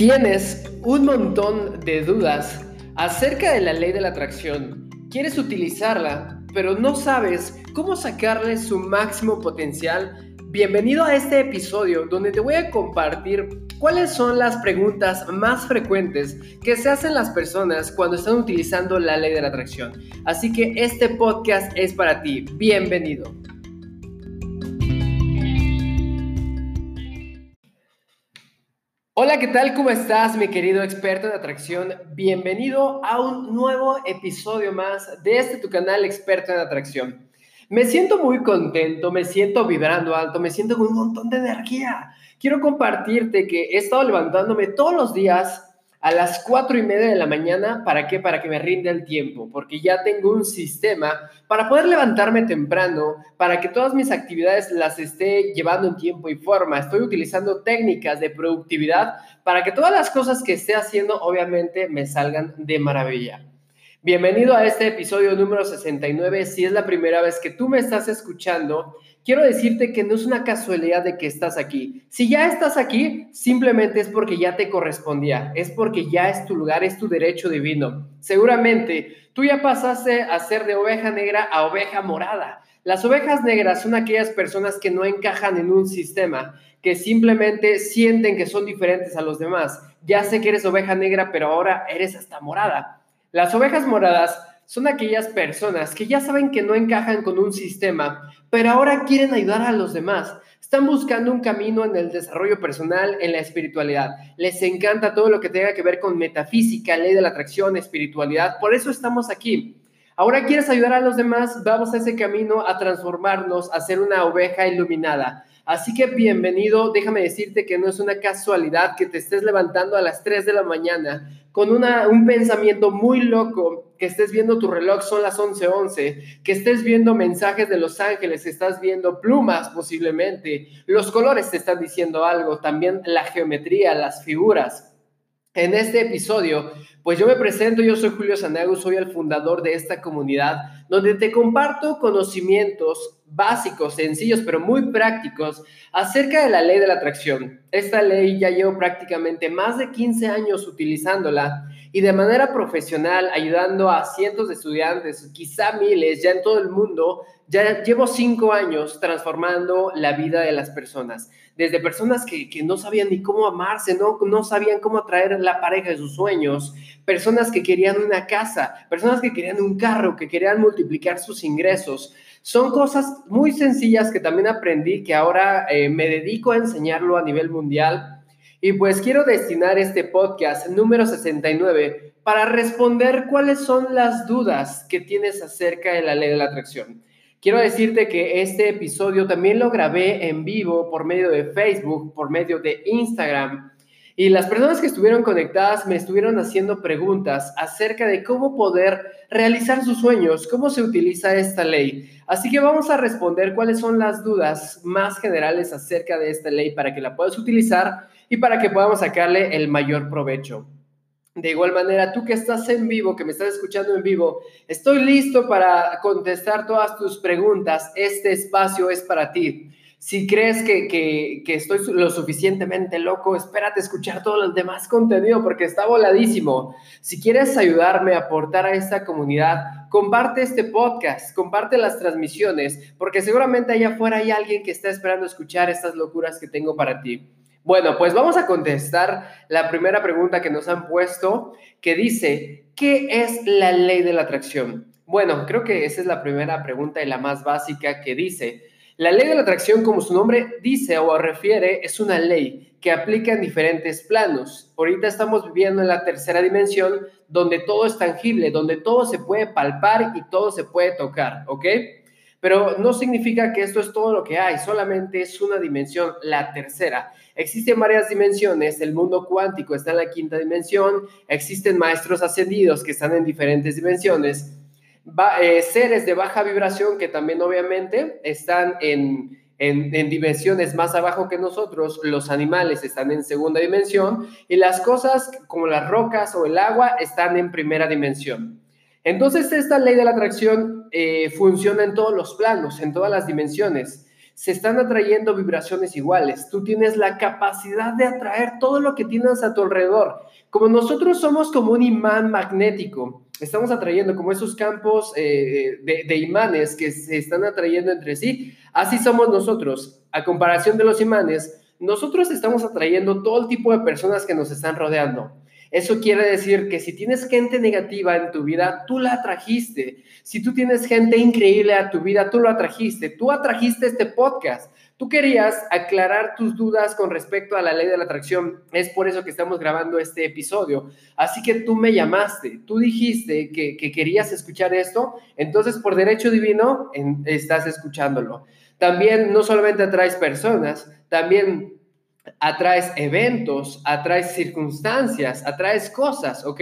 Tienes un montón de dudas acerca de la ley de la atracción. Quieres utilizarla, pero no sabes cómo sacarle su máximo potencial. Bienvenido a este episodio donde te voy a compartir cuáles son las preguntas más frecuentes que se hacen las personas cuando están utilizando la ley de la atracción. Así que este podcast es para ti. Bienvenido. Hola, ¿qué tal? ¿Cómo estás, mi querido experto en atracción? Bienvenido a un nuevo episodio más de este tu canal experto en atracción. Me siento muy contento, me siento vibrando alto, me siento con un montón de energía. Quiero compartirte que he estado levantándome todos los días a las cuatro y media de la mañana. ¿Para qué? Para que me rinda el tiempo, porque ya tengo un sistema para poder levantarme temprano, para que todas mis actividades las esté llevando en tiempo y forma. Estoy utilizando técnicas de productividad para que todas las cosas que esté haciendo, obviamente, me salgan de maravilla. Bienvenido a este episodio número 69. Si es la primera vez que tú me estás escuchando, quiero decirte que no es una casualidad de que estás aquí. Si ya estás aquí, simplemente es porque ya te correspondía, es porque ya es tu lugar, es tu derecho divino. Seguramente tú ya pasaste a ser de oveja negra a oveja morada. Las ovejas negras son aquellas personas que no encajan en un sistema, que simplemente sienten que son diferentes a los demás. Ya sé que eres oveja negra, pero ahora eres hasta morada. Las ovejas moradas son aquellas personas que ya saben que no encajan con un sistema, pero ahora quieren ayudar a los demás. Están buscando un camino en el desarrollo personal, en la espiritualidad. Les encanta todo lo que tenga que ver con metafísica, ley de la atracción, espiritualidad. Por eso estamos aquí. Ahora quieres ayudar a los demás, vamos a ese camino a transformarnos, a ser una oveja iluminada. Así que bienvenido, déjame decirte que no es una casualidad que te estés levantando a las 3 de la mañana con un pensamiento muy loco, que estés viendo tu reloj, son las 11:11, 11, que estés viendo mensajes de los ángeles, estás viendo plumas posiblemente, los colores te están diciendo algo, también la geometría, las figuras. En este episodio, pues yo me presento, yo soy Julio Sanago, soy el fundador de esta comunidad, donde te comparto conocimientos básicos, sencillos, pero muy prácticos acerca de la ley de la atracción. Esta ley ya llevo prácticamente más de 15 años utilizándola y de manera profesional ayudando a cientos de estudiantes, quizá miles, ya en todo el mundo. Ya llevo cinco años transformando la vida de las personas, desde personas que, no sabían ni cómo amarse, no, no sabían cómo atraer la pareja de sus sueños, personas que querían una casa, personas que querían un carro, que querían multiplicar sus ingresos. Son cosas muy sencillas que también aprendí, que ahora eh, me dedico a enseñarlo a nivel mundial y pues quiero destinar este podcast número 69 para responder cuáles son las dudas que tienes acerca de la ley de la atracción. Quiero decirte que este episodio también lo grabé en vivo por medio de Facebook, por medio de Instagram. Y las personas que estuvieron conectadas me estuvieron haciendo preguntas acerca de cómo poder realizar sus sueños, cómo se utiliza esta ley. Así que vamos a responder cuáles son las dudas más generales acerca de esta ley para que la puedas utilizar y para que podamos sacarle el mayor provecho. De igual manera, tú que estás en vivo, que me estás escuchando en vivo, estoy listo para contestar todas tus preguntas. Este espacio es para ti. Si crees que, que, estoy lo suficientemente loco, espérate a escuchar todo el demás contenido porque está voladísimo. Si quieres ayudarme a aportar a esta comunidad, comparte este podcast, comparte las transmisiones, porque seguramente allá afuera hay alguien que está esperando escuchar estas locuras que tengo para ti. Bueno, pues vamos a contestar la primera pregunta que nos han puesto, que dice, ¿qué es la ley de la atracción? Bueno, creo que esa es la primera pregunta y la más básica que dice. La ley de la atracción, como su nombre dice o refiere, es una ley que aplica en diferentes planos. Ahorita estamos viviendo en la tercera dimensión, donde todo es tangible, donde todo se puede palpar y todo se puede tocar, ¿ok? Pero no significa que esto es todo lo que hay, solamente es una dimensión, la tercera. Existen varias dimensiones, el mundo cuántico está en la quinta dimensión, existen maestros ascendidos que están en diferentes dimensiones, eh, seres de baja vibración que también obviamente están en, en, dimensiones más abajo que nosotros, los animales están en segunda dimensión y las cosas como las rocas o el agua están en primera dimensión. Entonces esta ley de la atracción eh, funciona en todos los planos, en todas las dimensiones. Se están atrayendo vibraciones iguales. Tú tienes la capacidad de atraer todo lo que tienes a tu alrededor. Como nosotros somos como un imán magnético, estamos atrayendo como esos campos eh, de, de imanes que se están atrayendo entre sí, así somos nosotros. A comparación de los imanes, nosotros estamos atrayendo todo el tipo de personas que nos están rodeando. Eso quiere decir que si tienes gente negativa en tu vida, tú la atrajiste. Si tú tienes gente increíble a tu vida, tú lo atrajiste. Tú atrajiste este podcast. Tú querías aclarar tus dudas con respecto a la ley de la atracción. Es por eso que estamos grabando este episodio. Así que tú me llamaste, tú dijiste que, querías escuchar esto, entonces por derecho divino estás escuchándolo. También no solamente atraes personas, también atraes eventos, atraes circunstancias, atraes cosas, ¿ok?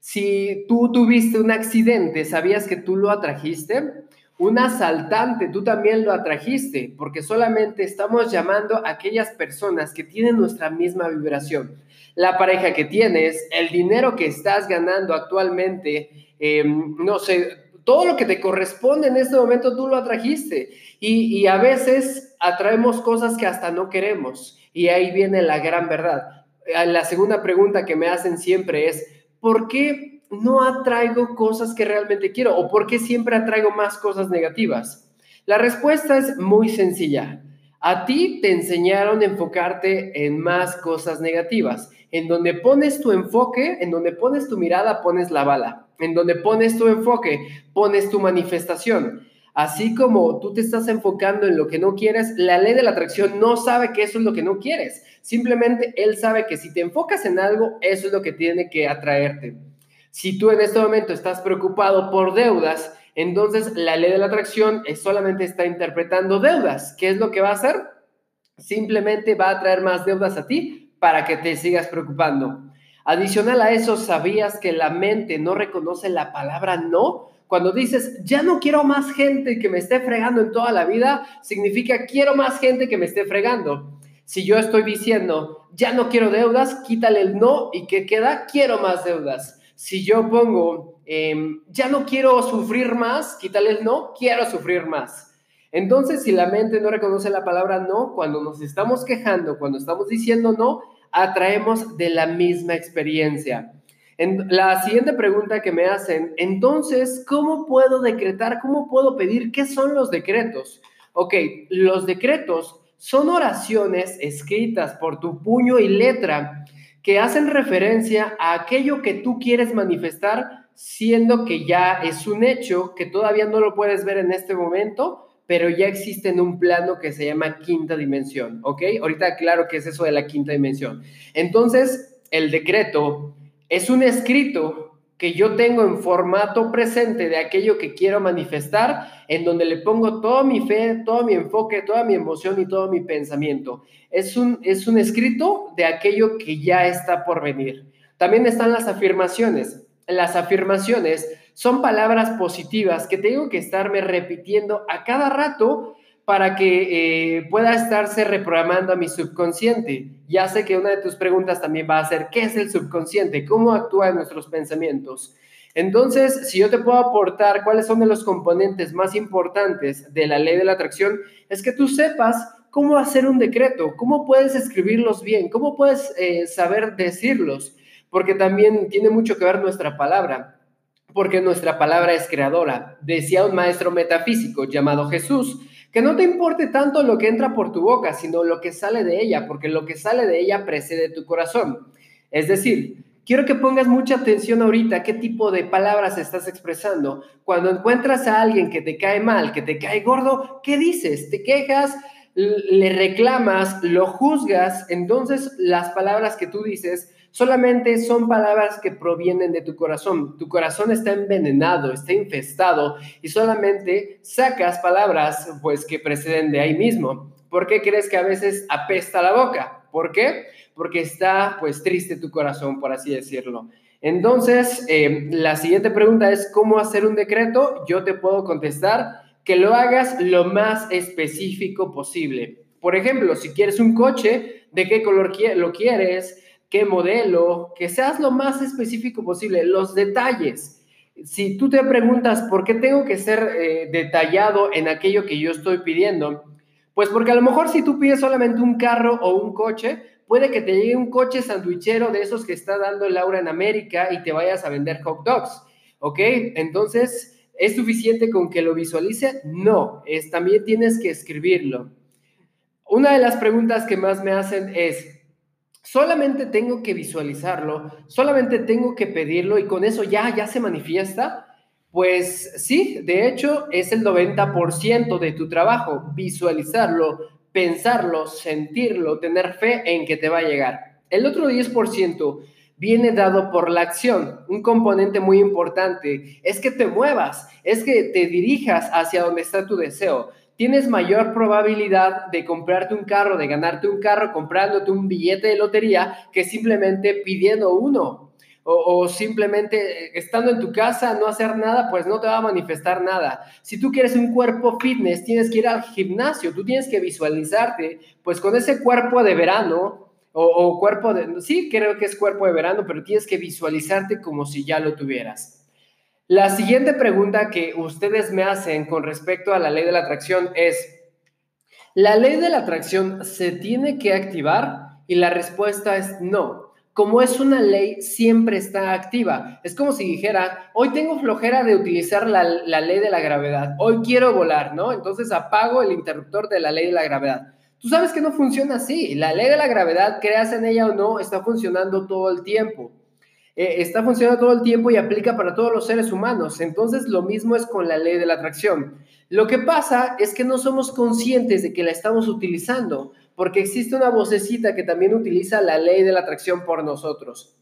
Si tú tuviste un accidente, ¿sabías que tú lo atrajiste? Un asaltante, tú también lo atrajiste, porque solamente estamos llamando a aquellas personas que tienen nuestra misma vibración. La pareja que tienes, el dinero que estás ganando actualmente, em, no sé, todo lo que te corresponde en este momento tú lo atrajiste. Y, y a veces atraemos cosas que hasta no queremos. Y ahí viene la gran verdad. Eh, la segunda pregunta que me hacen siempre es, ¿por qué no atraigo cosas que realmente quiero? ¿O por qué siempre atraigo más cosas negativas? La respuesta es muy sencilla. A ti te enseñaron a enfocarte en más cosas negativas. En donde pones tu enfoque, en donde pones tu mirada, pones la bala. En donde pones tu enfoque, pones tu manifestación. Así como tú te estás enfocando en lo que no quieres, la ley de la atracción no sabe que eso es lo que no quieres. Simplemente él sabe que si te enfocas en algo, eso es lo que tiene que atraerte. Si tú en este momento estás preocupado por deudas, entonces la ley de la atracción solamente está interpretando deudas. ¿Qué es lo que va a hacer? Simplemente va a traer más deudas a ti para que te sigas preocupando. Adicional a eso, ¿sabías que la mente no reconoce la palabra no? Cuando dices, ya no quiero más gente que me esté fregando en toda la vida, significa quiero más gente que me esté fregando. Si yo estoy diciendo, ya no quiero deudas, quítale el no y que queda, quiero más deudas. Si yo pongo, em, ya no quiero sufrir más, quítale el no, quiero sufrir más. Entonces, si la mente no reconoce la palabra no, cuando nos estamos quejando, cuando estamos diciendo no, atraemos de la misma experiencia. En la siguiente pregunta que me hacen, entonces, ¿cómo puedo decretar? ¿Cómo puedo pedir? ¿Qué son los decretos? Ok, los decretos son oraciones escritas por tu puño y letra que hacen referencia a aquello que tú quieres manifestar, siendo que ya es un hecho, que todavía no lo puedes ver en este momento, pero ya existe en un plano que se llama quinta dimensión, ¿ok? Ahorita claro que es eso de la quinta dimensión. Entonces, el decreto es un escrito que yo tengo en formato presente de aquello que quiero manifestar, en donde le pongo toda mi fe, todo mi enfoque, toda mi emoción y todo mi pensamiento. Es un, es un escrito de aquello que ya está por venir. También están las afirmaciones. Las afirmaciones son palabras positivas que tengo que estarme repitiendo a cada rato para que eh, pueda estarse reprogramando a mi subconsciente. Ya sé que una de tus preguntas también va a ser, ¿qué es el subconsciente? ¿Cómo actúa en nuestros pensamientos? Entonces, si yo te puedo aportar cuáles son de los componentes más importantes de la ley de la atracción, es que tú sepas cómo hacer un decreto, cómo puedes escribirlos bien, cómo puedes eh, saber decirlos, porque también tiene mucho que ver nuestra palabra, porque nuestra palabra es creadora. Decía un maestro metafísico llamado Jesús, que no te importe tanto lo que entra por tu boca, sino lo que sale de ella, porque lo que sale de ella precede tu corazón. Es decir, quiero que pongas mucha atención ahorita qué tipo de palabras estás expresando. Cuando encuentras a alguien que te cae mal, que te cae gordo, ¿qué dices? ¿Te quejas? ¿Le reclamas? ¿Lo juzgas? Entonces las palabras que tú dices solamente son palabras que provienen de tu corazón. Tu corazón está envenenado, está infestado y solamente sacas palabras pues que preceden de ahí mismo. ¿Por qué crees que a veces apesta la boca? ¿Por qué? Porque está pues triste tu corazón, por así decirlo. Entonces, eh, la siguiente pregunta es, ¿cómo hacer un decreto? Yo te puedo contestar que lo hagas lo más específico posible. Por ejemplo, si quieres un coche, ¿de qué color lo quieres? Qué modelo, que seas lo más específico posible, los detalles. Si tú te preguntas por qué tengo que ser eh, detallado en aquello que yo estoy pidiendo, Pues porque a lo mejor si tú pides solamente un carro o un coche, puede que te llegue un coche sandwichero de esos que está dando Laura en América y te vayas a vender hot dogs, ¿ok? Entonces, ¿es suficiente con que lo visualice? No, es, también tienes que escribirlo. Una de las preguntas que más me hacen es, solamente tengo que visualizarlo, solamente tengo que pedirlo y con eso ya, ya se manifiesta. Pues sí, de hecho es el 90% de tu trabajo, visualizarlo, pensarlo, sentirlo, tener fe en que te va a llegar. El otro 10% viene dado por la acción. Un componente muy importante es que te muevas, es que te dirijas hacia donde está tu deseo. Tienes mayor probabilidad de comprarte un carro, de ganarte un carro comprándote un billete de lotería que simplemente pidiendo uno o, simplemente eh, estando en tu casa, no hacer nada, pues no te va a manifestar nada. Si tú quieres un cuerpo fitness, tienes que ir al gimnasio, tú tienes que visualizarte, pues con ese cuerpo de verano o, o cuerpo de, sí, creo que es cuerpo de verano, pero tienes que visualizarte como si ya lo tuvieras. La siguiente pregunta que ustedes me hacen con respecto a la ley de la atracción es, ¿la ley de la atracción se tiene que activar? Y la respuesta es no como es una ley, siempre está activa. Es como si dijera, hoy tengo flojera de utilizar la, ley de la gravedad, hoy quiero volar, ¿no? Entonces apago el interruptor de la ley de la gravedad. Tú sabes que no funciona así. La ley de la gravedad, creas en ella o no, está funcionando todo el tiempo. Eh, está funcionando todo el tiempo y aplica para todos los seres humanos. Entonces lo mismo es con la ley de la atracción. Lo que pasa es que no somos conscientes de que la estamos utilizando porque existe una vocecita que también utiliza la ley de la atracción por nosotros.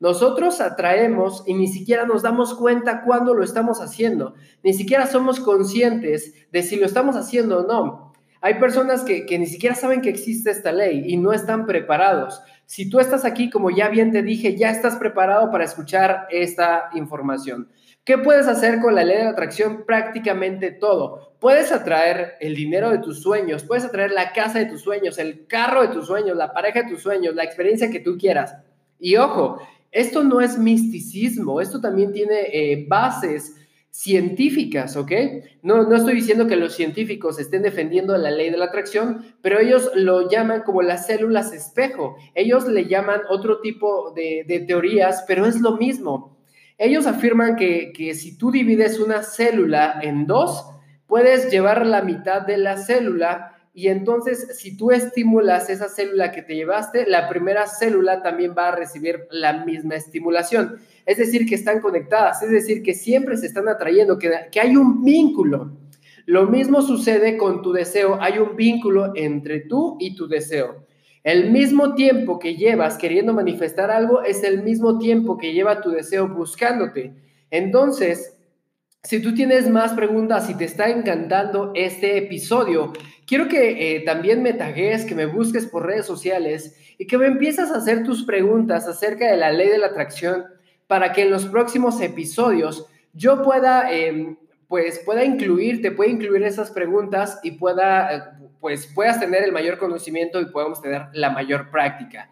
Nosotros atraemos y ni siquiera nos damos cuenta cuando lo estamos haciendo, ni siquiera somos conscientes de si lo estamos haciendo o no. Hay personas que, que, ni siquiera saben que existe esta ley y no están preparados. Si tú estás aquí, como ya bien te dije, ya estás preparado para escuchar esta información. ¿Qué puedes hacer con la ley de atracción? Prácticamente todo. Puedes atraer el dinero de tus sueños, puedes atraer la casa de tus sueños, el carro de tus sueños, la pareja de tus sueños, la experiencia que tú quieras. Y ojo, esto no es misticismo, esto también tiene eh, bases científicas, ¿ok? No, no estoy diciendo que los científicos estén defendiendo la ley de la atracción, pero ellos lo llaman como las células espejo. Ellos le llaman otro tipo de, de teorías, pero es lo mismo. Ellos afirman que, si tú divides una célula en dos, puedes llevar la mitad de la célula y entonces si tú estimulas esa célula que te llevaste, la primera célula también va a recibir la misma estimulación. Es decir, que están conectadas, es decir, que siempre se están atrayendo, que, que hay un vínculo. Lo mismo sucede con tu deseo, hay un vínculo entre tú y tu deseo. El mismo tiempo que llevas queriendo manifestar algo es el mismo tiempo que lleva tu deseo buscándote. Entonces, si tú tienes más preguntas y te está encantando este episodio, quiero que eh, también me tagues, que me busques por redes sociales y que me empieces a hacer tus preguntas acerca de la ley de la atracción para que en los próximos episodios yo pueda, em, pues, pueda incluirte, pueda incluir esas preguntas y pueda eh, pues puedas tener el mayor conocimiento y podamos tener la mayor práctica.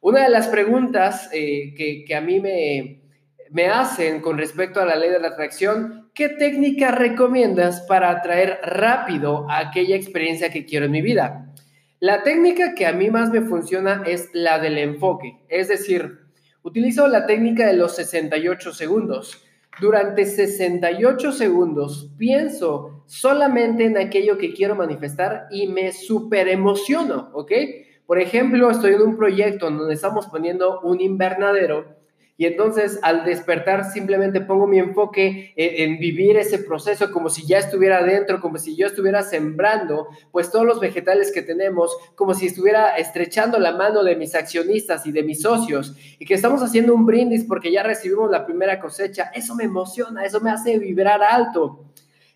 Una de las preguntas eh, que, a mí me, me hacen con respecto a la ley de la atracción, ¿qué técnica recomiendas para atraer rápido aquella experiencia que quiero en mi vida? La técnica que a mí más me funciona es la del enfoque, es decir, utilizo la técnica de los 68 segundos. Durante 68 segundos pienso solamente en aquello que quiero manifestar y me super emociono, ¿ok? Por ejemplo, estoy en un proyecto donde estamos poniendo un invernadero y entonces al despertar simplemente pongo mi enfoque en, vivir ese proceso como si ya estuviera dentro, como si yo estuviera sembrando pues todos los vegetales que tenemos, como si estuviera estrechando la mano de mis accionistas y de mis socios y que estamos haciendo un brindis porque ya recibimos la primera cosecha. Eso me emociona, eso me hace vibrar alto.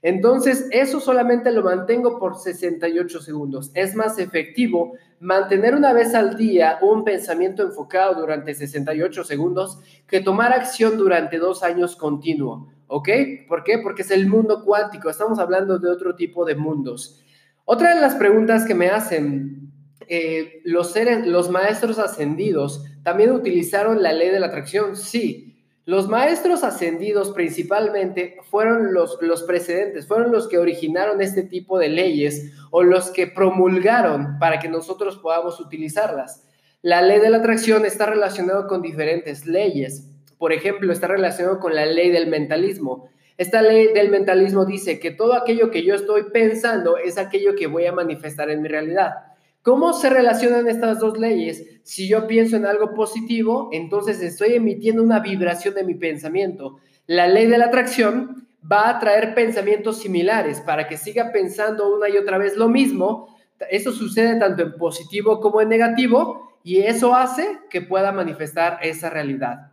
Entonces, eso solamente lo mantengo por 68 segundos. Es más efectivo mantener una vez al día un pensamiento enfocado durante 68 segundos que tomar acción durante dos años continuo. ¿Ok? ¿Por qué? Porque es el mundo cuántico. Estamos hablando de otro tipo de mundos. Otra de las preguntas que me hacen eh, los seres, los maestros ascendidos, ¿también utilizaron la ley de la atracción? Sí. Los maestros ascendidos principalmente fueron los, los precedentes, fueron los que originaron este tipo de leyes o los que promulgaron para que nosotros podamos utilizarlas. La ley de la atracción está relacionada con diferentes leyes. Por ejemplo, está relacionado con la ley del mentalismo. Esta ley del mentalismo dice que todo aquello que yo estoy pensando es aquello que voy a manifestar en mi realidad. ¿Cómo se relacionan estas dos leyes? Si yo pienso en algo positivo, entonces estoy emitiendo una vibración de mi pensamiento. La ley de la atracción va a traer pensamientos similares para que siga pensando una y otra vez lo mismo. Eso sucede tanto en positivo como en negativo y eso hace que pueda manifestar esa realidad.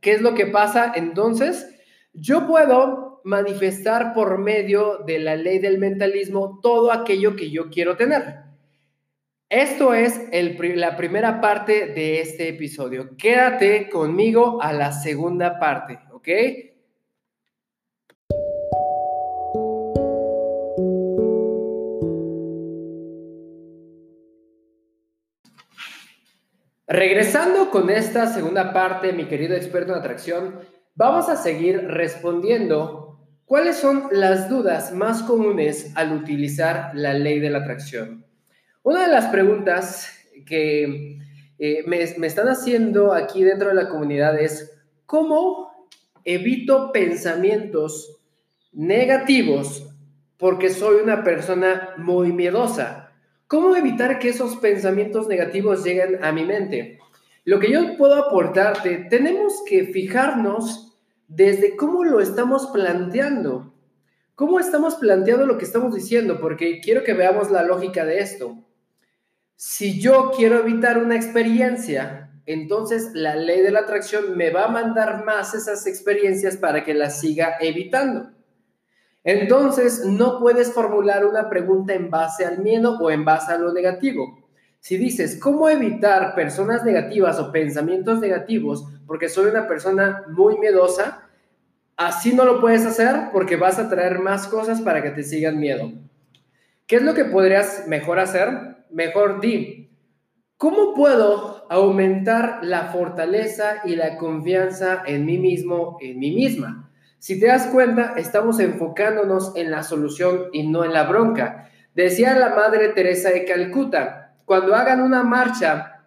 ¿Qué es lo que pasa entonces? Yo puedo manifestar por medio de la ley del mentalismo todo aquello que yo quiero tener. Esto es la primera parte de este episodio. Quédate conmigo a la segunda parte, ¿ok? Regresando con esta segunda parte, mi querido experto en atracción, vamos a seguir respondiendo cuáles son las dudas más comunes al utilizar la ley de la atracción. Una de las preguntas que eh, me, me están haciendo aquí dentro de la comunidad es, ¿cómo evito pensamientos negativos porque soy una persona muy miedosa? ¿Cómo evitar que esos pensamientos negativos lleguen a mi mente? Lo que yo puedo aportarte, tenemos que fijarnos desde cómo lo estamos planteando. ¿Cómo estamos planteando lo que estamos diciendo? Porque quiero que veamos la lógica de esto. Si yo quiero evitar una experiencia, entonces la ley de la atracción me va a mandar más esas experiencias para que las siga evitando. Entonces, no puedes formular una pregunta en base al miedo o en base a lo negativo. Si dices, ¿cómo evitar personas negativas o pensamientos negativos? Porque soy una persona muy miedosa, así no lo puedes hacer porque vas a traer más cosas para que te sigan miedo. ¿Qué es lo que podrías mejor hacer? Mejor di, ¿cómo puedo aumentar la fortaleza y la confianza en mí mismo, en mí misma? Si te das cuenta, estamos enfocándonos en la solución y no en la bronca. Decía la Madre Teresa de Calcuta, cuando hagan una marcha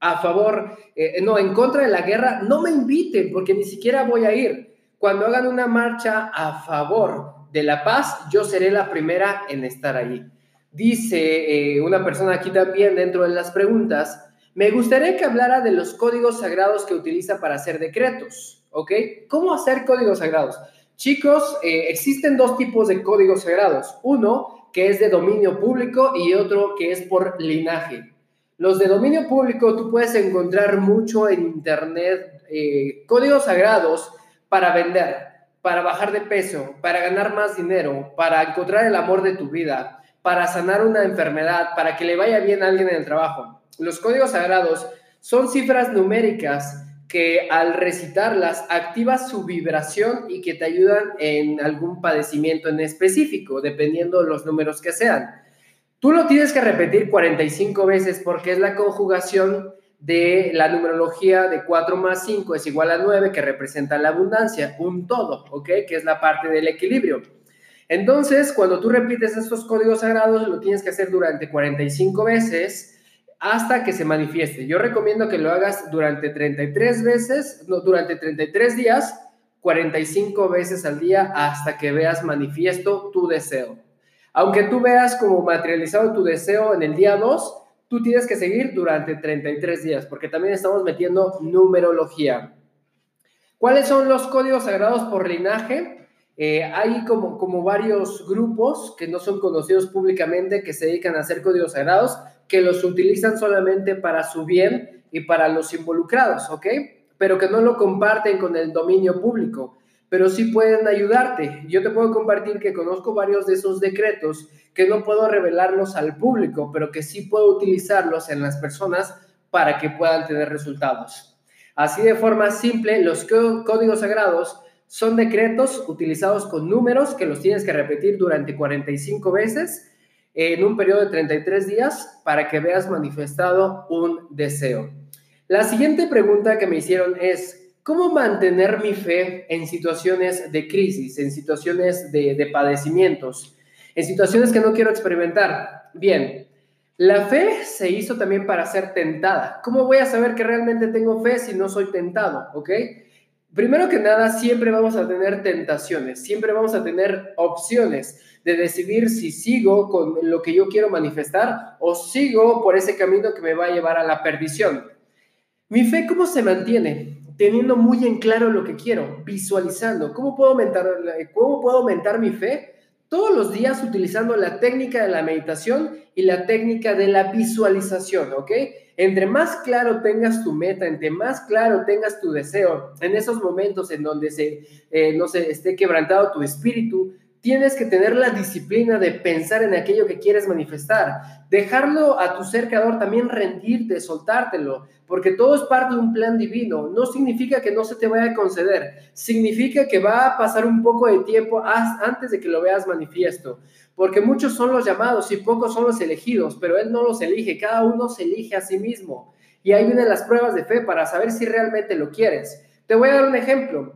a favor, eh, no, en contra de la guerra, no me inviten porque ni siquiera voy a ir. Cuando hagan una marcha a favor de la paz, yo seré la primera en estar ahí. Dice eh, una persona aquí también dentro de las preguntas, me gustaría que hablara de los códigos sagrados que utiliza para hacer decretos, ¿ok? ¿Cómo hacer códigos sagrados? Chicos, eh, existen dos tipos de códigos sagrados. Uno que es de dominio público y otro que es por linaje. Los de dominio público tú puedes encontrar mucho en internet eh, códigos sagrados para vender, para bajar de peso, para ganar más dinero, para encontrar el amor de tu vida, para sanar una enfermedad, para que le vaya bien a alguien en el trabajo. Los códigos sagrados son cifras numéricas que al recitarlas activas su vibración y que te ayudan en algún padecimiento en específico, dependiendo de los números que sean. Tú lo tienes que repetir 45 veces porque es la conjugación de la numerología de 4 más 5 es igual a 9, que representa la abundancia, un todo, ¿ok? Que es la parte del equilibrio. Entonces, cuando tú repites estos códigos sagrados, lo tienes que hacer durante 45 veces hasta que se manifieste. Yo recomiendo que lo hagas durante 33 veces, no, durante 33 días, 45 veces al día hasta que veas manifiesto tu deseo. Aunque tú veas como materializado tu deseo en el día 2, tú tienes que seguir durante 33 días, porque también estamos metiendo numerología. ¿Cuáles son los códigos sagrados por linaje? Eh, hay como, como varios grupos que no son conocidos públicamente que se dedican a hacer códigos sagrados, que los utilizan solamente para su bien y para los involucrados, ¿ok? Pero que no lo comparten con el dominio público, pero sí pueden ayudarte. Yo te puedo compartir que conozco varios de esos decretos que no puedo revelarlos al público, pero que sí puedo utilizarlos en las personas para que puedan tener resultados. Así de forma simple, los códigos sagrados son decretos utilizados con números que los tienes que repetir durante 45 veces en un periodo de 33 días para que veas manifestado un deseo. La siguiente pregunta que me hicieron es, ¿cómo mantener mi fe en situaciones de crisis, en situaciones de, de padecimientos, en situaciones que no quiero experimentar? Bien, la fe se hizo también para ser tentada. ¿Cómo voy a saber que realmente tengo fe si no soy tentado? ¿Ok? Primero que nada, siempre vamos a tener tentaciones, siempre vamos a tener opciones de decidir si sigo con lo que yo quiero manifestar o sigo por ese camino que me va a llevar a la perdición. Mi fe, ¿cómo se mantiene? Teniendo muy en claro lo que quiero, visualizando. ¿Cómo puedo aumentar, cómo puedo aumentar mi fe? todos los días utilizando la técnica de la meditación y la técnica de la visualización, ¿ok? Entre más claro tengas tu meta, entre más claro tengas tu deseo, en esos momentos en donde se, eh, no se esté quebrantado tu espíritu, tienes que tener la disciplina de pensar en aquello que quieres manifestar, dejarlo a tu ser creador, también rendirte, soltártelo, porque todo es parte de un plan divino. No significa que no se te vaya a conceder, significa que va a pasar un poco de tiempo antes de que lo veas manifiesto, porque muchos son los llamados y pocos son los elegidos, pero Él no los elige, cada uno se elige a sí mismo. Y ahí vienen las pruebas de fe para saber si realmente lo quieres. Te voy a dar un ejemplo.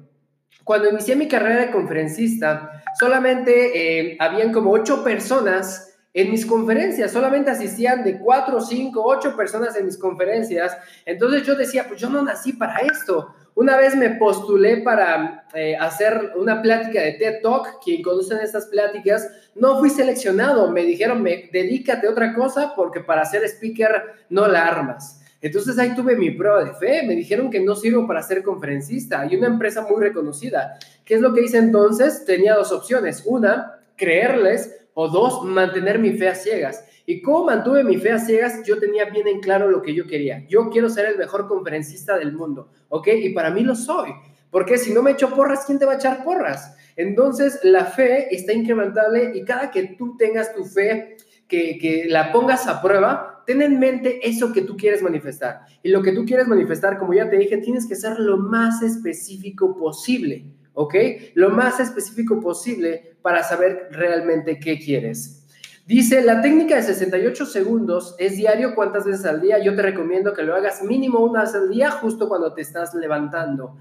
Cuando inicié mi carrera de conferencista, solamente eh, habían como ocho personas en mis conferencias, solamente asistían de cuatro, cinco, ocho personas en mis conferencias. Entonces yo decía, pues yo no nací para esto. Una vez me postulé para eh, hacer una plática de TED Talk. Quien conocen estas pláticas, no fui seleccionado. Me dijeron, me, dedícate a otra cosa porque para ser speaker no la armas. Entonces ahí tuve mi prueba de fe, me dijeron que no sirvo para ser conferencista y una empresa muy reconocida. ¿Qué es lo que hice entonces? Tenía dos opciones. Una, creerles o dos, mantener mi fe a ciegas. ¿Y cómo mantuve mi fe a ciegas? Yo tenía bien en claro lo que yo quería. Yo quiero ser el mejor conferencista del mundo, ¿ok? Y para mí lo soy. Porque si no me echo porras, ¿quién te va a echar porras? Entonces, la fe está incrementable y cada que tú tengas tu fe, que, que la pongas a prueba, ten en mente eso que tú quieres manifestar. Y lo que tú quieres manifestar, como ya te dije, tienes que ser lo más específico posible, ¿ok? Lo más específico posible para saber realmente qué quieres. Dice, la técnica de 68 segundos es diario, ¿cuántas veces al día? Yo te recomiendo que lo hagas mínimo una vez al día, justo cuando te estás levantando.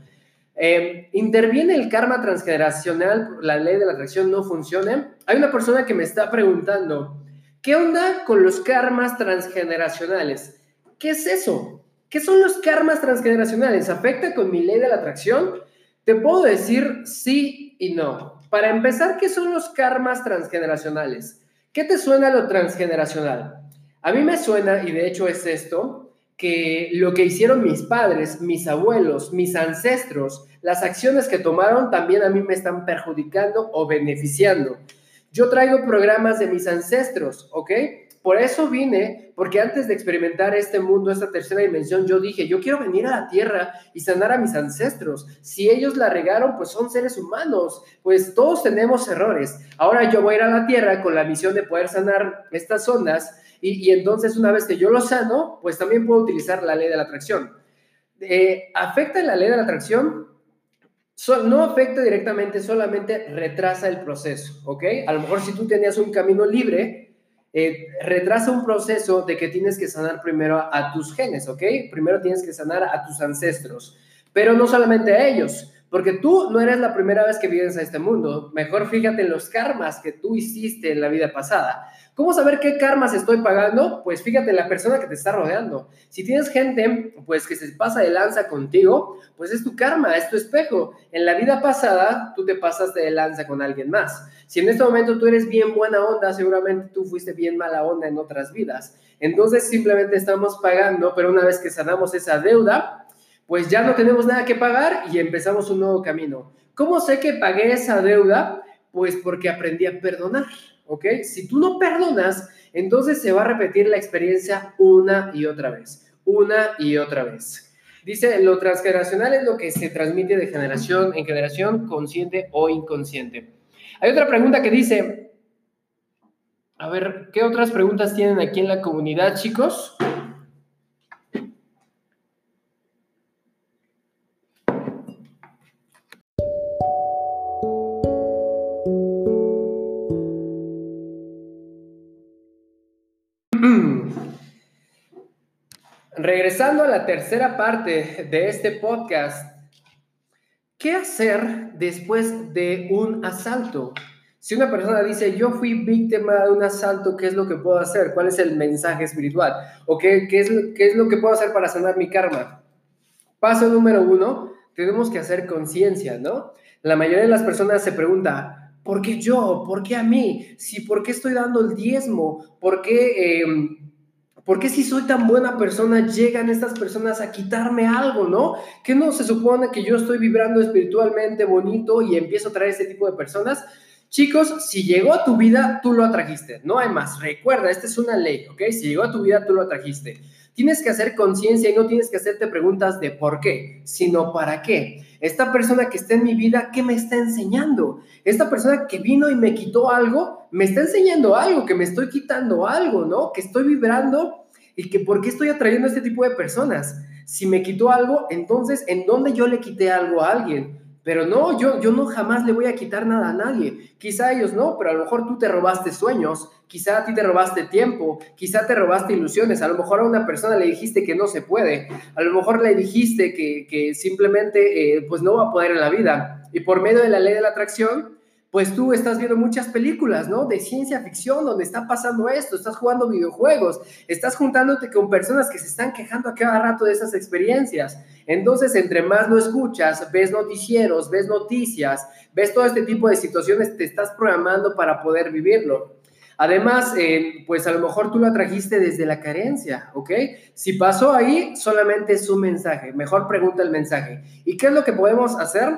Eh, ¿Interviene el karma transgeneracional? ¿La ley de la atracción no funciona? Hay una persona que me está preguntando, ¿Qué onda con los karmas transgeneracionales? ¿Qué es eso? ¿Qué son los karmas transgeneracionales? ¿Afecta con mi ley de la atracción? Te puedo decir sí y no. Para empezar, ¿qué son los karmas transgeneracionales? ¿Qué te suena lo transgeneracional? A mí me suena, y de hecho es esto, que lo que hicieron mis padres, mis abuelos, mis ancestros, las acciones que tomaron también a mí me están perjudicando o beneficiando. Yo traigo programas de mis ancestros, ¿ok? Por eso vine, porque antes de experimentar este mundo, esta tercera dimensión, yo dije, yo quiero venir a la Tierra y sanar a mis ancestros. Si ellos la regaron, pues son seres humanos, pues todos tenemos errores. Ahora yo voy a ir a la Tierra con la misión de poder sanar estas zonas y, entonces una vez que yo lo sano, pues también puedo utilizar la ley de la atracción. Eh, ¿Afecta la ley de la atracción? No afecta directamente, solamente retrasa el proceso, ¿ok? A lo mejor si tú tenías un camino libre, eh, retrasa un proceso de que tienes que sanar primero a, tus genes, ¿ok? Primero tienes que sanar a tus ancestros, pero no solamente a ellos, porque tú no eres la primera vez que vienes a este mundo. Mejor fíjate en los karmas que tú hiciste en la vida pasada. ¿Cómo saber qué karmas estoy pagando? Pues fíjate en la persona que te está rodeando. Si tienes gente, pues que se pasa de lanza contigo, pues es tu karma, es tu espejo. En la vida pasada, tú te pasaste de lanza con alguien más. Si en este momento tú eres bien buena onda, seguramente tú fuiste bien mala onda en otras vidas. Entonces simplemente estamos pagando, pero una vez que sanamos esa deuda, pues ya no tenemos nada que pagar y empezamos un nuevo camino. ¿Cómo sé que pagué esa deuda? Pues porque aprendí a perdonar. ¿Ok? Si tú no perdonas, entonces se va a repetir la experiencia una y otra vez, una y otra vez. Dice, lo transgeneracional es lo que se transmite de generación en generación, consciente o inconsciente. Hay otra pregunta que dice, a ver, ¿qué otras preguntas tienen aquí en la comunidad, chicos? Regresando a la tercera parte de este podcast, ¿qué hacer después de un asalto? Si una persona dice, yo fui víctima de un asalto, ¿qué es lo que puedo hacer? ¿Cuál es el mensaje espiritual? ¿O qué, qué, es, qué es lo que puedo hacer para sanar mi karma? Paso número uno, tenemos que hacer conciencia, ¿no? La mayoría de las personas se pregunta, ¿por qué yo? ¿Por qué a mí? Si, ¿Por qué estoy dando el diezmo? ¿Por qué, eh, ¿por qué si soy tan buena persona llegan estas personas a quitarme algo, no? ¿Qué no se supone que yo estoy vibrando espiritualmente bonito y empiezo a traer ese tipo de personas? Chicos, si llegó a tu vida, tú lo atrajiste. No hay más. Recuerda, esta es una ley, ¿ok? Si llegó a tu vida, tú lo atrajiste. Tienes que hacer conciencia y no tienes que hacerte preguntas de por qué, sino para qué. Esta persona que está en mi vida, ¿qué me está enseñando? Esta persona que vino y me quitó algo, me está enseñando algo, que me estoy quitando algo, ¿no? Que estoy vibrando y que por qué estoy atrayendo a este tipo de personas. Si me quitó algo, entonces, ¿en dónde yo le quité algo a alguien? Pero no, yo, yo no jamás le voy a quitar nada a nadie. Quizá ellos no, pero a lo mejor tú te robaste sueños, quizá a ti te robaste tiempo, quizá te robaste ilusiones, a lo mejor a una persona le dijiste que no se puede, a lo mejor le dijiste que, que simplemente eh, pues no va a poder en la vida. Y por medio de la ley de la atracción, pues tú estás viendo muchas películas, ¿no? De ciencia ficción donde está pasando esto, estás jugando videojuegos, estás juntándote con personas que se están quejando a cada rato de esas experiencias. Entonces, entre más lo escuchas, ves noticieros, ves noticias, ves todo este tipo de situaciones, te estás programando para poder vivirlo. Además, eh, pues a lo mejor tú lo trajiste desde la carencia, ¿ok? Si pasó ahí, solamente es un mensaje. Mejor pregunta el mensaje. ¿Y qué es lo que podemos hacer?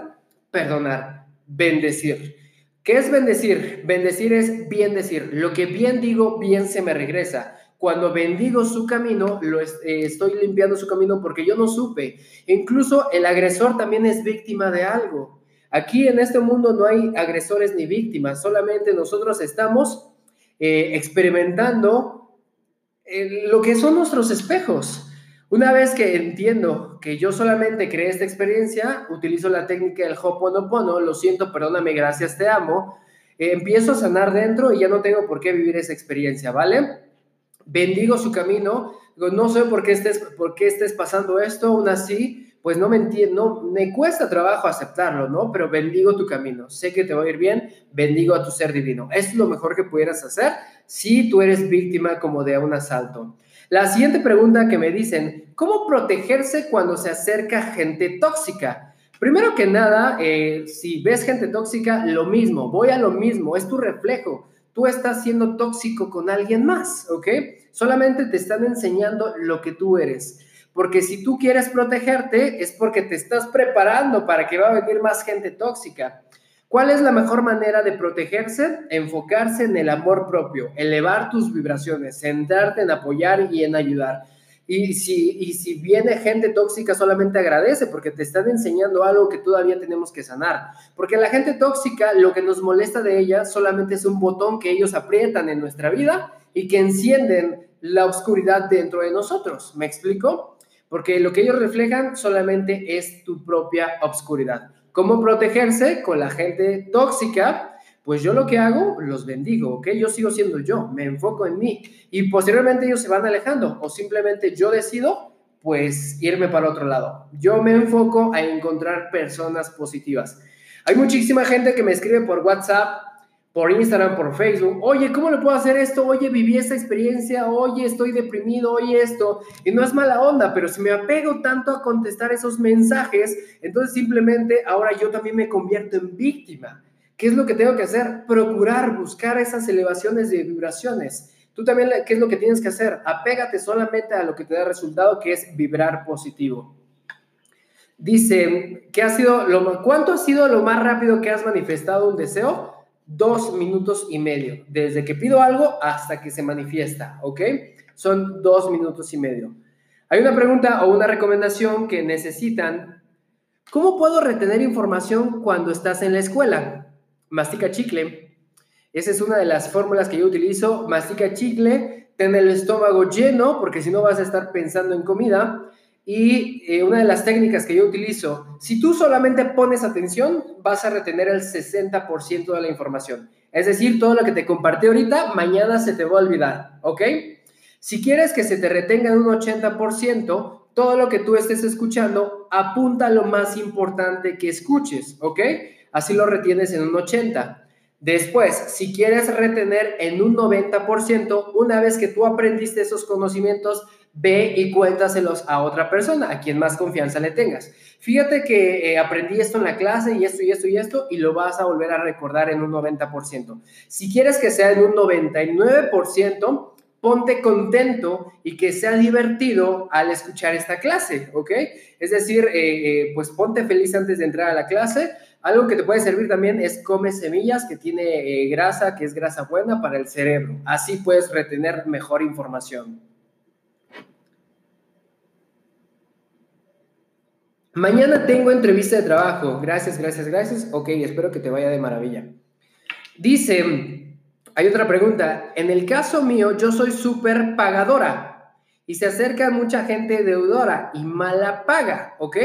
Perdonar, bendecir. ¿Qué es bendecir? Bendecir es bien decir. Lo que bien digo, bien se me regresa. Cuando bendigo su camino, lo eh, estoy limpiando su camino porque yo no supe. Incluso el agresor también es víctima de algo. Aquí en este mundo no hay agresores ni víctimas, solamente nosotros estamos eh, experimentando eh, lo que son nuestros espejos. Una vez que entiendo que yo solamente creé esta experiencia, utilizo la técnica del Ho'oponopono, lo siento, perdóname, gracias, te amo, eh, empiezo a sanar dentro y ya no tengo por qué vivir esa experiencia, ¿vale? Bendigo su camino, no sé por qué estés, por qué estés pasando esto, aún así, pues no me entiendo, me cuesta trabajo aceptarlo, ¿no? Pero bendigo tu camino, sé que te va a ir bien, bendigo a tu ser divino. Es lo mejor que pudieras hacer si tú eres víctima como de un asalto. La siguiente pregunta que me dicen, ¿cómo protegerse cuando se acerca gente tóxica? Primero que nada, eh, si ves gente tóxica, lo mismo, voy a lo mismo, es tu reflejo. Tú estás siendo tóxico con alguien más, ¿ok? Solamente te están enseñando lo que tú eres. Porque si tú quieres protegerte, es porque te estás preparando para que va a venir más gente tóxica. ¿Cuál es la mejor manera de protegerse? Enfocarse en el amor propio, elevar tus vibraciones, centrarte en apoyar y en ayudar. Y si, y si viene gente tóxica, solamente agradece porque te están enseñando algo que todavía tenemos que sanar. Porque la gente tóxica, lo que nos molesta de ella solamente es un botón que ellos aprietan en nuestra vida y que encienden la oscuridad dentro de nosotros. ¿Me explico? Porque lo que ellos reflejan solamente es tu propia oscuridad. ¿Cómo protegerse con la gente tóxica? Pues yo lo que hago, los bendigo, ¿ok? Yo sigo siendo yo, me enfoco en mí y posteriormente ellos se van alejando o simplemente yo decido pues irme para otro lado. Yo me enfoco a encontrar personas positivas. Hay muchísima gente que me escribe por WhatsApp por Instagram, por Facebook, oye, ¿cómo le puedo hacer esto? Oye, viví esta experiencia, oye, estoy deprimido, oye, esto. Y no es mala onda, pero si me apego tanto a contestar esos mensajes, entonces simplemente ahora yo también me convierto en víctima. ¿Qué es lo que tengo que hacer? Procurar buscar esas elevaciones de vibraciones. Tú también, ¿qué es lo que tienes que hacer? Apégate solamente a lo que te da resultado, que es vibrar positivo. Dice, ¿qué ha sido ¿cuánto ha sido lo más rápido que has manifestado un deseo? Dos minutos y medio, desde que pido algo hasta que se manifiesta, ¿ok? Son dos minutos y medio. Hay una pregunta o una recomendación que necesitan. ¿Cómo puedo retener información cuando estás en la escuela? Mastica chicle. Esa es una de las fórmulas que yo utilizo. Mastica chicle, ten el estómago lleno, porque si no vas a estar pensando en comida. Y eh, una de las técnicas que yo utilizo, si tú solamente pones atención, vas a retener el 60% de la información. Es decir, todo lo que te compartí ahorita, mañana se te va a olvidar, ¿ok? Si quieres que se te retenga en un 80%, todo lo que tú estés escuchando, apunta lo más importante que escuches, ¿ok? Así lo retienes en un 80. Después, si quieres retener en un 90%, una vez que tú aprendiste esos conocimientos, ve y cuéntaselos a otra persona, a quien más confianza le tengas. Fíjate que eh, aprendí esto en la clase y esto y esto y esto y lo vas a volver a recordar en un 90%. Si quieres que sea en un 99%, ponte contento y que sea divertido al escuchar esta clase, ¿ok? Es decir, eh, eh, pues ponte feliz antes de entrar a la clase. Algo que te puede servir también es come semillas que tiene grasa, que es grasa buena para el cerebro. Así puedes retener mejor información. Mañana tengo entrevista de trabajo. Gracias, gracias, gracias. Ok, espero que te vaya de maravilla. Dice, hay otra pregunta. En el caso mío, yo soy súper pagadora y se acerca mucha gente deudora y mala paga, ¿ok?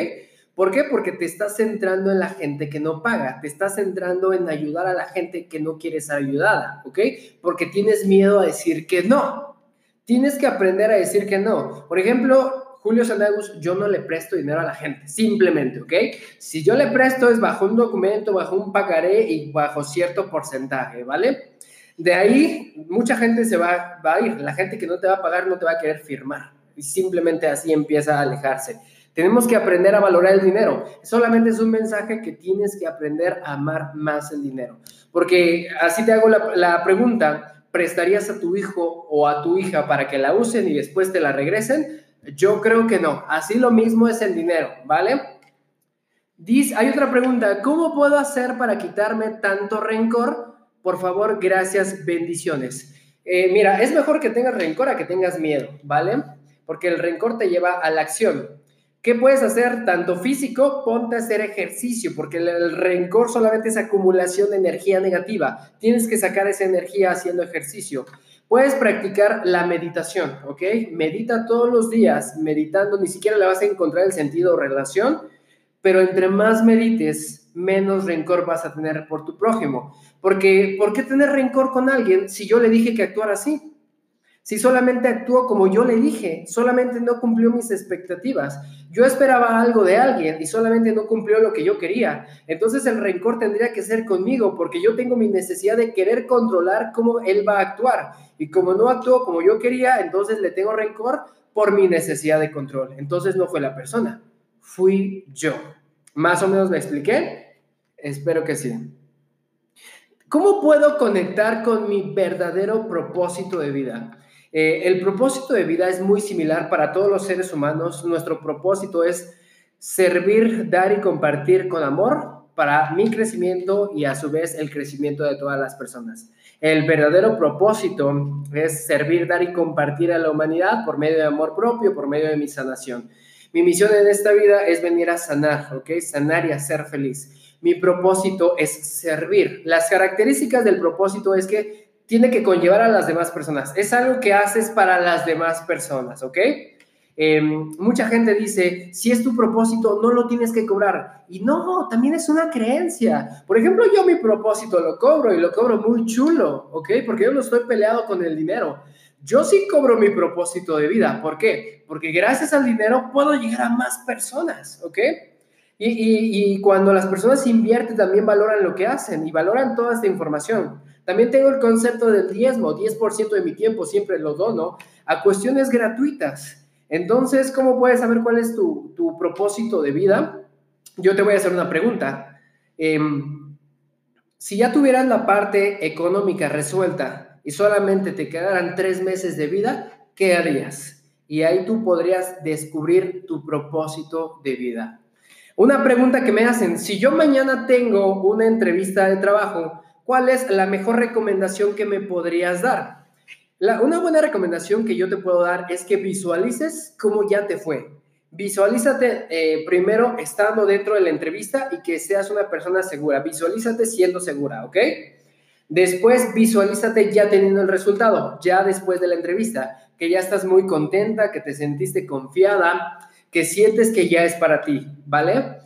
¿Por qué? Porque te estás centrando en la gente que no paga, te estás centrando en ayudar a la gente que no quiere ser ayudada, ¿ok? Porque tienes miedo a decir que no. Tienes que aprender a decir que no. Por ejemplo, Julio Sanagus, yo no le presto dinero a la gente, simplemente, ¿ok? Si yo le presto es bajo un documento, bajo un pagaré y bajo cierto porcentaje, ¿vale? De ahí mucha gente se va, va a ir, la gente que no te va a pagar no te va a querer firmar y simplemente así empieza a alejarse. Tenemos que aprender a valorar el dinero. Solamente es un mensaje que tienes que aprender a amar más el dinero. Porque así te hago la, la pregunta, ¿prestarías a tu hijo o a tu hija para que la usen y después te la regresen? Yo creo que no. Así lo mismo es el dinero, ¿vale? Dice, hay otra pregunta. ¿Cómo puedo hacer para quitarme tanto rencor? Por favor, gracias, bendiciones. Eh, mira, es mejor que tengas rencor a que tengas miedo, ¿vale? Porque el rencor te lleva a la acción. ¿Qué puedes hacer? Tanto físico, ponte a hacer ejercicio, porque el, rencor solamente es acumulación de energía negativa. Tienes que sacar esa energía haciendo ejercicio. Puedes practicar la meditación, ¿ok? Medita todos los días, meditando, ni siquiera le vas a encontrar el sentido o relación, pero entre más medites, menos rencor vas a tener por tu prójimo. Porque, ¿por qué tener rencor con alguien si yo le dije que actuara así? Si solamente actuó como yo le dije, solamente no cumplió mis expectativas. Yo esperaba algo de alguien y solamente no cumplió lo que yo quería. Entonces el rencor tendría que ser conmigo porque yo tengo mi necesidad de querer controlar cómo él va a actuar. Y como no actuó como yo quería, entonces le tengo rencor por mi necesidad de control. Entonces no fue la persona, fui yo. ¿Más o menos me expliqué? Espero que sí. ¿Cómo puedo conectar con mi verdadero propósito de vida? Eh, el propósito de vida es muy similar para todos los seres humanos. Nuestro propósito es servir, dar y compartir con amor para mi crecimiento y a su vez el crecimiento de todas las personas. El verdadero propósito es servir, dar y compartir a la humanidad por medio de amor propio, por medio de mi sanación. Mi misión en esta vida es venir a sanar, ¿ok? Sanar y hacer feliz. Mi propósito es servir. Las características del propósito es que tiene que conllevar a las demás personas. Es algo que haces para las demás personas, ¿ok? Em, mucha gente dice, si es tu propósito, no lo tienes que cobrar. Y no, también es una creencia. Por ejemplo, yo mi propósito lo cobro y lo cobro muy chulo, ¿ok? Porque yo no estoy peleado con el dinero. Yo sí cobro mi propósito de vida. ¿Por qué? Porque gracias al dinero puedo llegar a más personas, ¿ok? Y, y cuando las personas invierten, también valoran lo que hacen y valoran toda esta información. También tengo el concepto del diezmo, 10% de mi tiempo siempre lo dono a cuestiones gratuitas. Entonces, ¿cómo puedes saber cuál es tu, propósito de vida? Yo te voy a hacer una pregunta. Em, si ya tuvieras la parte económica resuelta y solamente te quedaran tres meses de vida, ¿qué harías? Y ahí tú podrías descubrir tu propósito de vida. Una pregunta que me hacen, si yo mañana tengo una entrevista de trabajo, ¿cuál es la mejor recomendación que me podrías dar? una buena recomendación que yo te puedo dar es que visualices cómo ya te fue. Visualízate eh, primero estando dentro de la entrevista y que seas una persona segura. Visualízate siendo segura, ¿ok? Después visualízate ya teniendo el resultado, ya después de la entrevista, que ya estás muy contenta, que te sentiste confiada, que sientes que ya es para ti, ¿vale?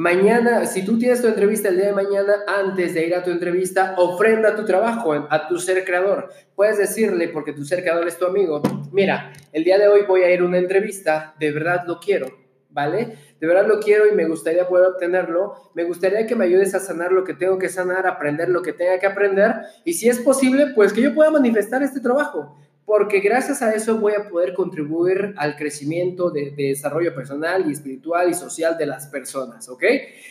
Mañana, si tú tienes tu entrevista el día de mañana, antes de ir a tu entrevista, ofrenda tu trabajo a tu ser creador. Puedes decirle, porque tu ser creador es tu amigo, mira, el día de hoy voy a ir a una entrevista, de verdad lo quiero, ¿vale? De verdad lo quiero y me gustaría poder obtenerlo. Me gustaría que me ayudes a sanar lo que tengo que sanar, aprender lo que tenga que aprender. Y si es posible, pues que yo pueda manifestar este trabajo porque gracias a eso voy a poder contribuir al crecimiento de, desarrollo personal y espiritual y social de las personas, ¿ok?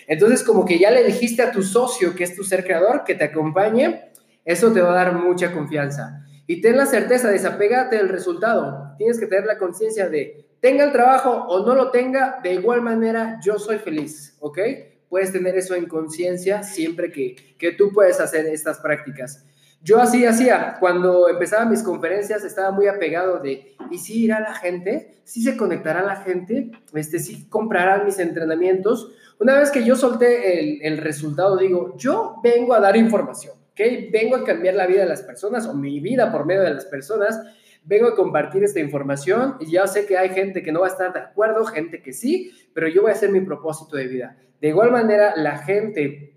Entonces, como que ya le dijiste a tu socio, que es tu ser creador, que te acompañe, eso te va a dar mucha confianza. Y ten la certeza, desapégate del resultado. Tienes que tener la conciencia de, tenga el trabajo o no lo tenga, de igual manera yo soy feliz, ¿ok? Puedes tener eso en conciencia siempre que, que tú puedes hacer estas prácticas. Yo así hacía, cuando empezaba mis conferencias estaba muy apegado de, ¿y si irá la gente? ¿Sí se conectará la gente? Este, ¿Sí comprarán mis entrenamientos? Una vez que yo solté el, el resultado, digo, yo vengo a dar información, ¿ok? Vengo a cambiar la vida de las personas o mi vida por medio de las personas. Vengo a compartir esta información y ya sé que hay gente que no va a estar de acuerdo, gente que sí, pero yo voy a hacer mi propósito de vida. De igual manera, la gente,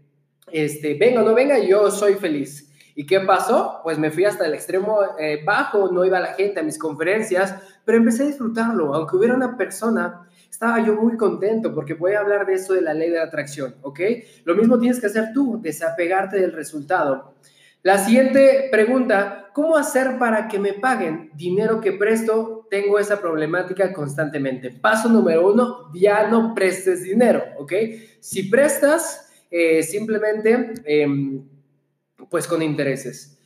este, venga o no venga, yo soy feliz. ¿Y qué pasó? Pues me fui hasta el extremo eh, bajo, no iba la gente a mis conferencias, pero empecé a disfrutarlo. Aunque hubiera una persona, estaba yo muy contento porque voy a hablar de eso de la ley de la atracción, ¿ok? Lo mismo tienes que hacer tú, desapegarte del resultado. La siguiente pregunta, ¿cómo hacer para que me paguen dinero que presto? Tengo esa problemática constantemente. Paso número uno, ya no prestes dinero, ¿ok? Si prestas, eh, simplemente... Em, pues con intereses.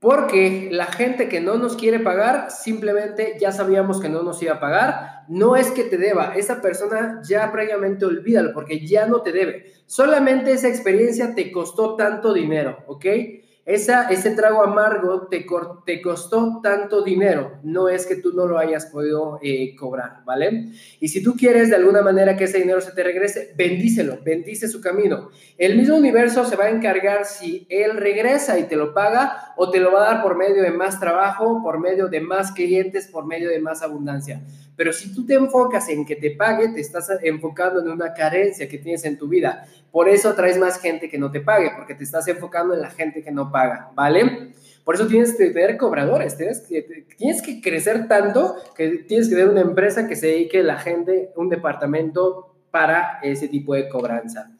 Porque la gente que no nos quiere pagar, simplemente ya sabíamos que no nos iba a pagar. No es que te deba, esa persona ya previamente olvídalo porque ya no te debe. Solamente esa experiencia te costó tanto dinero, ¿ok? Esa, ese trago amargo te, te costó tanto dinero, no es que tú no lo hayas podido eh, cobrar, ¿vale? Y si tú quieres de alguna manera que ese dinero se te regrese, bendícelo, bendice su camino. El mismo universo se va a encargar si él regresa y te lo paga o te lo va a dar por medio de más trabajo, por medio de más clientes, por medio de más abundancia. Pero si tú te enfocas en que te pague, te estás enfocando en una carencia que tienes en tu vida. Por eso traes más gente que no te pague, porque te estás enfocando en la gente que no paga, ¿vale? Por eso tienes que tener cobradores, tienes que, crecer tanto que tienes que tener una empresa que se dedique a la gente, un departamento para ese tipo de cobranza.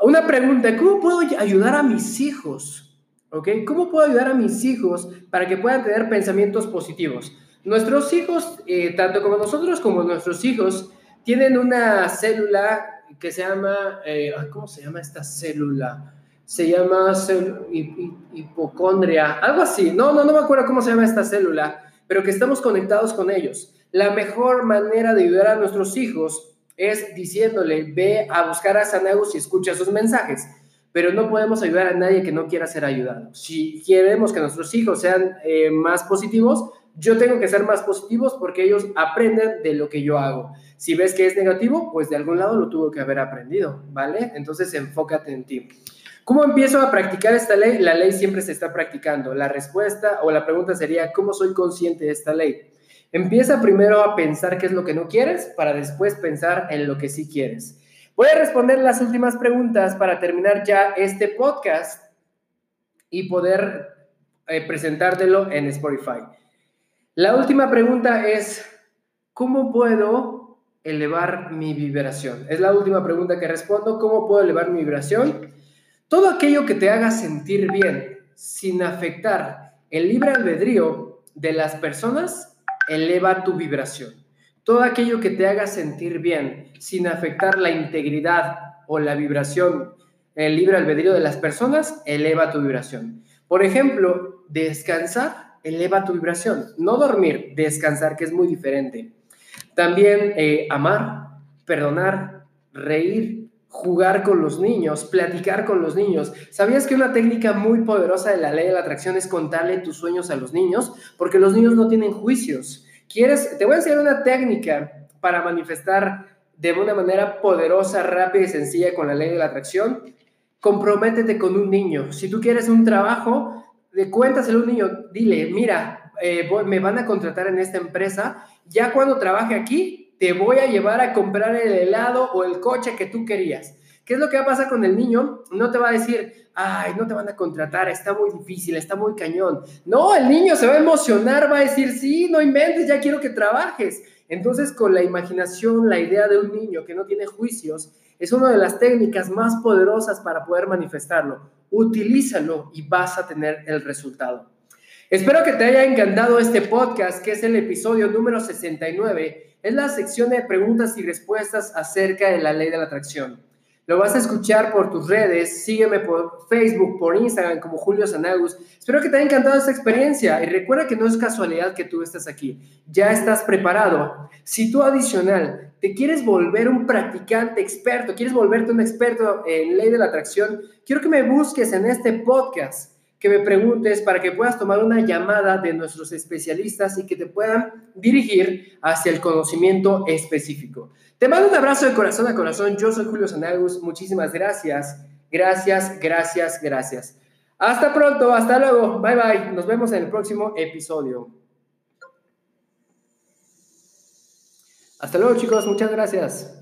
Una pregunta, ¿cómo puedo ayudar a mis hijos? ¿Ok? ¿Cómo puedo ayudar a mis hijos para que puedan tener pensamientos positivos? Nuestros hijos, eh, tanto como nosotros como nuestros hijos, tienen una célula que se llama, eh, ¿cómo se llama esta célula? Se llama hipocondria, algo así. No, no, no me acuerdo cómo se llama esta célula, pero que estamos conectados con ellos. La mejor manera de ayudar a nuestros hijos es diciéndole, ve a buscar a Sanagus y escucha sus mensajes. Pero no podemos ayudar a nadie que no quiera ser ayudado. Si queremos que nuestros hijos sean eh, más positivos, yo tengo que ser más positivos porque ellos aprenden de lo que yo hago. Si ves que es negativo, pues de algún lado lo tuvo que haber aprendido, ¿vale? Entonces enfócate en ti. ¿Cómo empiezo a practicar esta ley? La ley siempre se está practicando. La respuesta o la pregunta sería, ¿cómo soy consciente de esta ley? Empieza primero a pensar qué es lo que no quieres para después pensar en lo que sí quieres. Voy a responder las últimas preguntas para terminar ya este podcast y poder eh, presentártelo en Spotify. La última pregunta es, ¿cómo puedo elevar mi vibración? Es la última pregunta que respondo, ¿cómo puedo elevar mi vibración? Todo aquello que te haga sentir bien sin afectar el libre albedrío de las personas, eleva tu vibración. Todo aquello que te haga sentir bien sin afectar la integridad o la vibración, el libre albedrío de las personas, eleva tu vibración. Por ejemplo, descansar eleva tu vibración. No dormir, descansar, que es muy diferente. También eh, amar, perdonar, reír, jugar con los niños, platicar con los niños. ¿Sabías que una técnica muy poderosa de la ley de la atracción es contarle tus sueños a los niños? Porque los niños no tienen juicios. ¿Quieres? Te voy a enseñar una técnica para manifestar de una manera poderosa, rápida y sencilla con la ley de la atracción. Comprométete con un niño. Si tú quieres un trabajo, de cuéntaselo a un niño, dile, mira, eh, me van a contratar en esta empresa, ya cuando trabaje aquí, te voy a llevar a comprar el helado o el coche que tú querías. ¿Qué es lo que va a pasar con el niño? No te va a decir, ay, no te van a contratar, está muy difícil, está muy cañón. No, el niño se va a emocionar, va a decir, sí, no inventes, ya quiero que trabajes. Entonces, con la imaginación, la idea de un niño que no tiene juicios, es una de las técnicas más poderosas para poder manifestarlo. Utilízalo y vas a tener el resultado. Espero que te haya encantado este podcast, que es el episodio número 69. Es la sección de preguntas y respuestas acerca de la ley de la atracción. Lo vas a escuchar por tus redes. Sígueme por Facebook, por Instagram como Julio Sanagus. Espero que te haya encantado esta experiencia y recuerda que no es casualidad que tú estés aquí. Ya estás preparado. Si tú adicional te quieres volver un practicante experto, quieres volverte un experto en ley de la atracción, quiero que me busques en este podcast que me preguntes para que puedas tomar una llamada de nuestros especialistas y que te puedan dirigir hacia el conocimiento específico. Te mando un abrazo de corazón a corazón. Yo soy Julio Sanagus. Muchísimas gracias. Gracias, gracias, gracias. Hasta pronto, hasta luego. Bye bye. Nos vemos en el próximo episodio. Hasta luego chicos, muchas gracias.